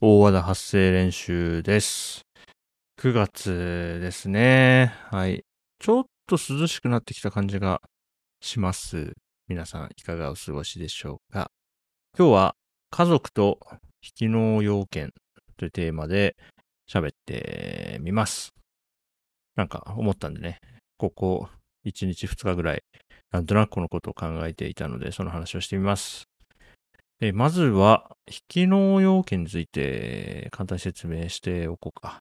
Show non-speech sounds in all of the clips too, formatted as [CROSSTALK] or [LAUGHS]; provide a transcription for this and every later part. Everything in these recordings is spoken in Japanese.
大和田発声練習です。9月ですね。はい。ちょっと涼しくなってきた感じがします。皆さんいかがお過ごしでしょうか。今日は家族と引きの要件というテーマで喋ってみます。なんか思ったんでね、ここ1日2日ぐらい、なんとなくこのことを考えていたので、その話をしてみます。えまずは、引きの要件について簡単に説明しておこうか。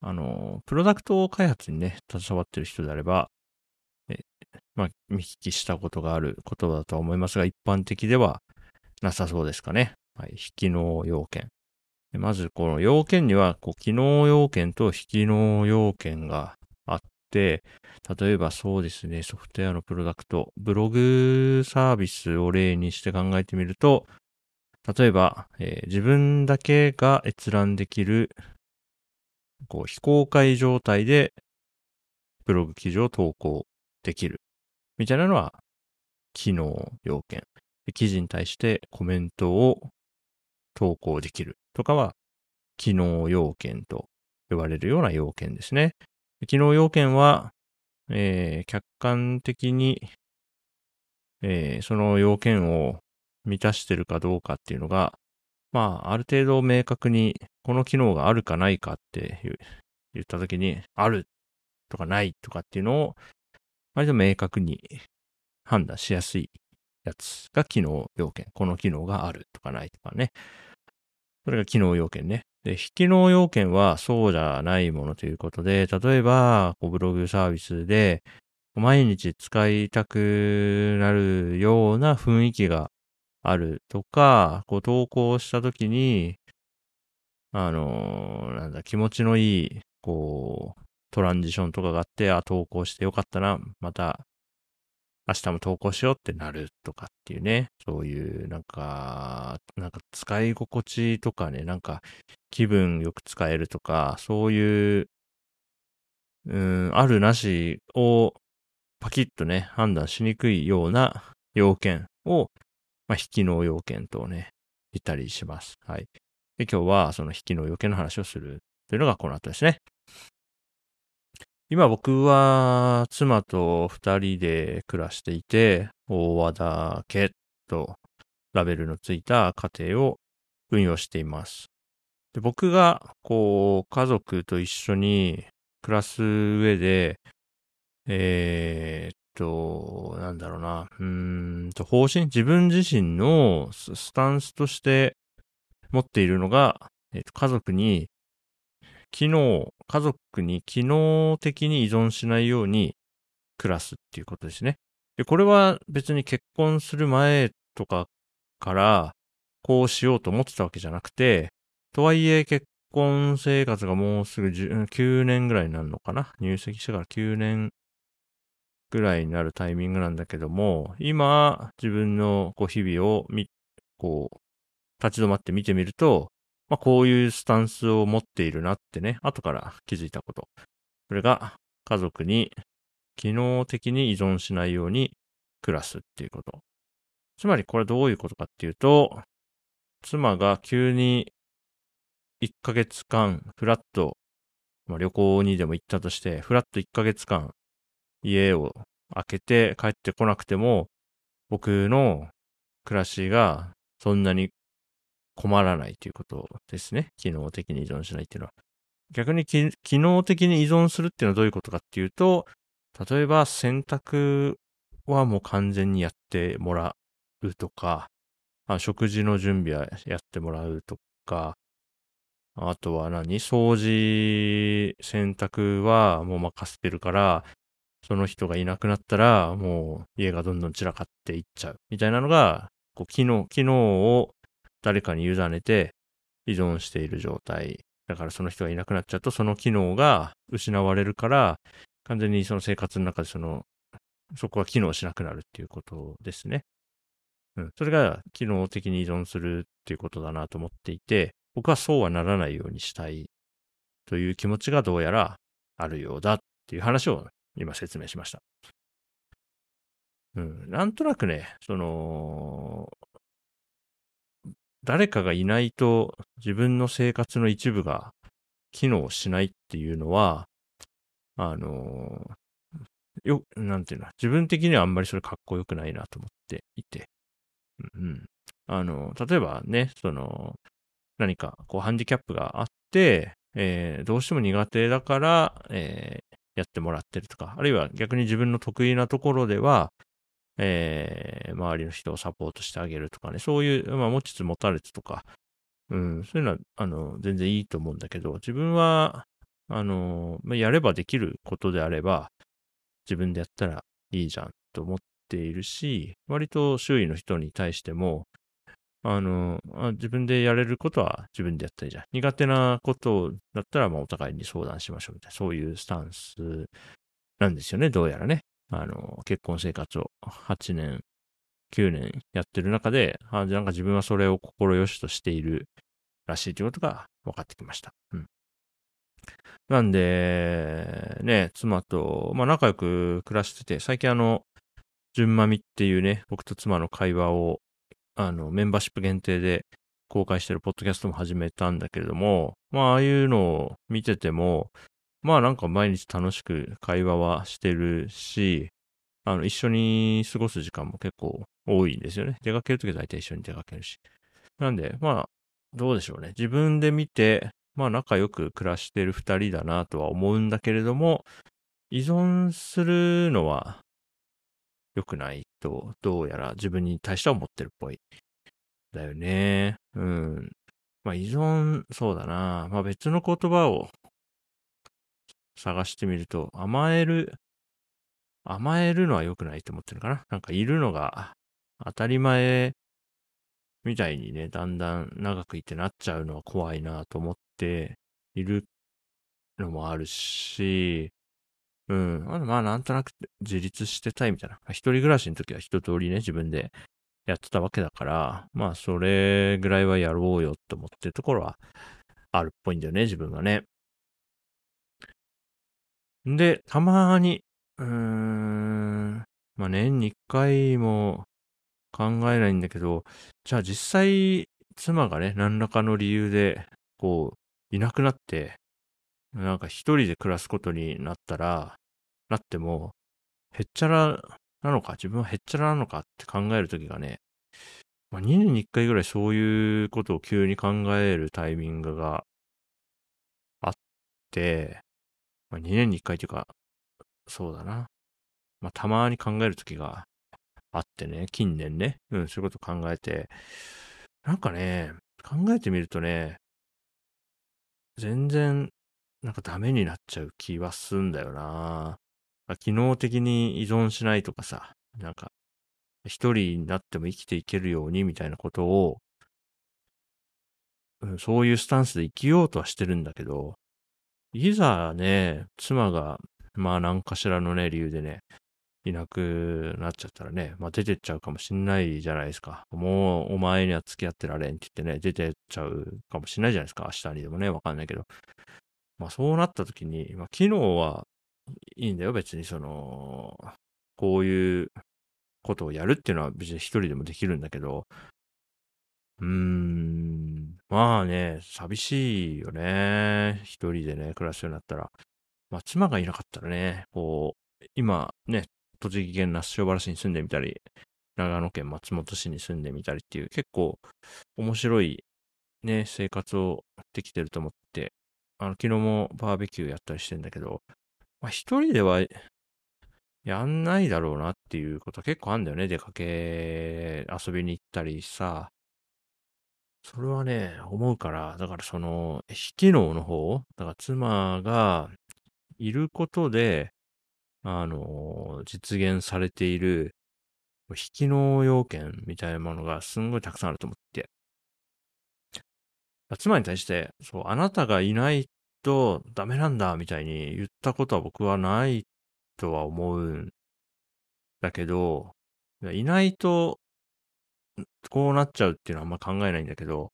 あの、プロダクト開発にね、携わってる人であれば、えまあ、見聞きしたことがある言葉だとは思いますが、一般的ではなさそうですかね。はい、引きの要件。まず、この要件には、こう、機能要件と引きの要件があって、例えばそうですね、ソフトウェアのプロダクト、ブログサービスを例にして考えてみると、例えば、えー自分だけが閲覧できる、こう、非公開状態で、ブログ記事を投稿できる。みたいなのは、機能要件。記事に対してコメントを投稿できる。とかは、機能要件と呼ばれるような要件ですね。機能要件は、えー客観的に、えーその要件を満たしてるかどうかっていうのが、まあ、ある程度明確に、この機能があるかないかって言ったときに、あるとかないとかっていうのを、割と明確に判断しやすいやつが機能要件。この機能があるとかないとかね。それが機能要件ね。で、非機能要件はそうじゃないものということで、例えば、ブログサービスで、毎日使いたくなるような雰囲気があるとか、こう投稿したときに、あのーなんだ、気持ちのいい、こう、トランジションとかがあって、あ、投稿してよかったな、また、明日も投稿しようってなるとかっていうね、そういう、なんか、なんか使い心地とかね、なんか気分よく使えるとか、そういう、うん、あるなしをパキッとね、判断しにくいような要件を、まあ、引きの要件とね、言ったりします。はい。で、今日はその引きの要件の話をするというのがこの後ですね。今僕は妻と二人で暮らしていて、大和田家とラベルのついた家庭を運用しています。で僕がこう家族と一緒に暮らす上で、えーっと、なんだろうな、うーんと、方針、自分自身のスタンスとして持っているのが、えっと、家族に、機能、家族に機能的に依存しないように暮らすっていうことですね。で、これは別に結婚する前とかから、こうしようと思ってたわけじゃなくて、とはいえ結婚生活がもうすぐ9年ぐらいになるのかな入籍してから9年ぐらいになるタイミングなんだけども、今、自分のこう日々をみ、こう、立ち止まって見てみると、まあ、こういうスタンスを持っているなってね、後から気づいたこと。それが、家族に機能的に依存しないように暮らすっていうこと。つまりこれどういうことかっていうと、妻が急に1ヶ月間、フラッと、まあ、旅行にでも行ったとして、フラッと1ヶ月間、家を開けて帰ってこなくても、僕の暮らしがそんなに困らないということですね。機能的に依存しないっていうのは。逆に機能的に依存するっていうのはどういうことかっていうと、例えば洗濯はもう完全にやってもらうとか、あ食事の準備はやってもらうとか、あとは何？掃除、洗濯はもう任せてるから、その人がいなくなったら、もう家がどんどん散らかっていっちゃう。みたいなのが、こう、機能、機能を誰かに委ねて依存している状態。だからその人がいなくなっちゃうと、その機能が失われるから、完全にその生活の中でその、そこは機能しなくなるっていうことですね。うん。それが機能的に依存するっていうことだなと思っていて、僕はそうはならないようにしたいという気持ちがどうやらあるようだっていう話を今説明しました。うん。なんとなくね、その、誰かがいないと自分の生活の一部が機能しないっていうのは、あのよ、なんていうの、自分的にはあんまりそれかっこよくないなと思っていて。うん。あの、例えばね、その、何かこうハンディキャップがあって、えー、どうしても苦手だから、え、やってもらってるとか、あるいは逆に自分の得意なところでは、えー、周りの人をサポートしてあげるとかね、そういう、まあ、持ちつ持たれつとか、うん、そういうのは、あの、全然いいと思うんだけど、自分は、あの、やればできることであれば、自分でやったらいいじゃんと思っているし、割と周囲の人に対しても、あの、あ自分でやれることは自分でやったらいいじゃん。苦手なことだったら、まあ、お互いに相談しましょうみたいな、そういうスタンスなんですよね、どうやらね。あの、結婚生活を8年、9年やってる中で、あなんか自分はそれを心よしとしているらしいということが分かってきました。うん。なんで、ね、妻と、まあ仲良く暮らしてて、最近あの、純まみっていうね、僕と妻の会話を、あの、メンバーシップ限定で公開してるポッドキャストも始めたんだけれども、まあ、ああいうのを見てても、まあなんか毎日楽しく会話はしてるし、あの、一緒に過ごす時間も結構多いんですよね。出かけるときは大体一緒に出かけるし。なんで、まあ、どうでしょうね。自分で見て、まあ仲良く暮らしてる二人だなとは思うんだけれども、依存するのは良くないと、どうやら自分に対しては思ってるっぽい。だよね。うん。まあ依存、そうだな。まあ別の言葉を探してみると、甘える、甘えるのは良くないと思ってるかな。なんかいるのが当たり前みたいにね、だんだん長くいてなっちゃうのは怖いなと思っているのもあるし、うん。まあなんとなく自立してたいみたいな。一人暮らしの時は一通りね、自分でやってたわけだから、まあそれぐらいはやろうよって思ってるところはあるっぽいんだよね、自分はね。で、たまに、うーん、まあ年に一回も考えないんだけど、じゃあ実際、妻がね、何らかの理由で、こう、いなくなって、なんか一人で暮らすことになったら、なっても、へっちゃらなのか、自分はへっちゃらなのかって考えるときがね、まあ、2年に1回ぐらいそういうことを急に考えるタイミングがあって、まあ、2年に1回というか、そうだな。まあ、たまに考えるときがあってね、近年ね、うん、そういうこと考えて、なんかね、考えてみるとね、全然、なんかダメになっちゃう気はすんだよな。機能的に依存しないとかさ、なんか、一人になっても生きていけるようにみたいなことを、うん、そういうスタンスで生きようとはしてるんだけど、いざね、妻が、まあ何かしらのね、理由でね、いなくなっちゃったらね、まあ出てっちゃうかもしんないじゃないですか。もうお前には付き合ってられんって言ってね、出てっちゃうかもしんないじゃないですか。明日にでもね、わかんないけど。まあそうなった時に、まあ昨日はいいんだよ、別にその、こういうことをやるっていうのは別に一人でもできるんだけど、うーん、まあね、寂しいよね。一人でね、暮らすようになったら。まあ妻がいなかったらね、こう、今ね、栃木県那須塩原市に住んでみたり、長野県松本市に住んでみたりっていう結構面白いね、生活をできてると思って、あの、昨日もバーベキューやったりしてんだけど、まあ一人ではやんないだろうなっていうこと結構あるんだよね。出かけ、遊びに行ったりさ。それはね、思うから、だからその、非機能の方、だから妻がいることで、あの、実現されている、非機能要件みたいなものがすんごいたくさんあると思って。妻に対して、そう、あなたがいないとダメなんだみたいに言ったことは僕はないとは思うんだけど、いないとこうなっちゃうっていうのはあんま考えないんだけど、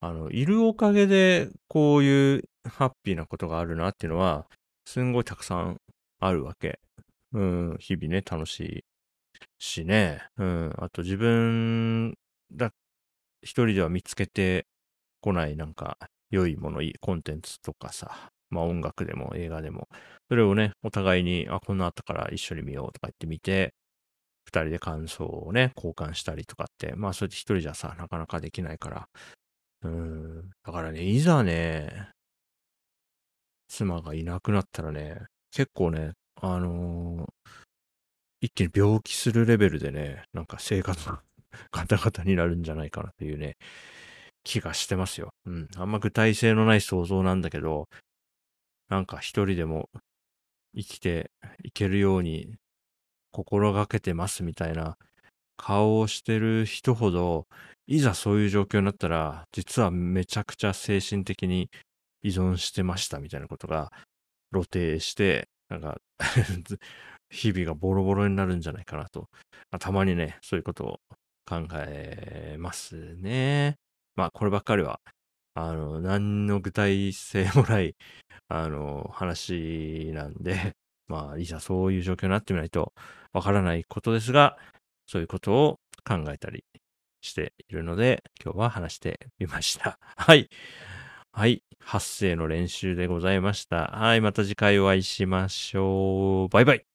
あの、いるおかげでこういうハッピーなことがあるなっていうのは、すんごいたくさんあるわけ。うん、日々ね、楽しいしね。うん、あと自分だ一人では見つけてこないなんか良いもの、いいコンテンツとかさ、まあ音楽でも映画でも、それをね、お互いに、あ、こんなあったから一緒に見ようとか言ってみて、二人で感想をね、交換したりとかって、まあそれって一人じゃさ、なかなかできないから。うん。だからね、いざね、妻がいなくなったらね、結構ね、あのー、一気に病気するレベルでね、なんか生活がガタガタになるんじゃないかなっていうね、気がしてますよ。うん。あんま具体性のない想像なんだけど、なんか一人でも生きていけるように心がけてますみたいな顔をしてる人ほど、いざそういう状況になったら、実はめちゃくちゃ精神的に依存してましたみたいなことが露呈して、なんか [LAUGHS] 日々がボロボロになるんじゃないかなと。たまにね、そういうことを考えますね。まあ、こればっかりは、あの、何の具体性もない、あの、話なんで、[LAUGHS] まあ、いざそういう状況になってみないとわからないことですが、そういうことを考えたりしているので、今日は話してみました。[LAUGHS] はい。はい。発声の練習でございました。はい。また次回お会いしましょう。バイバイ。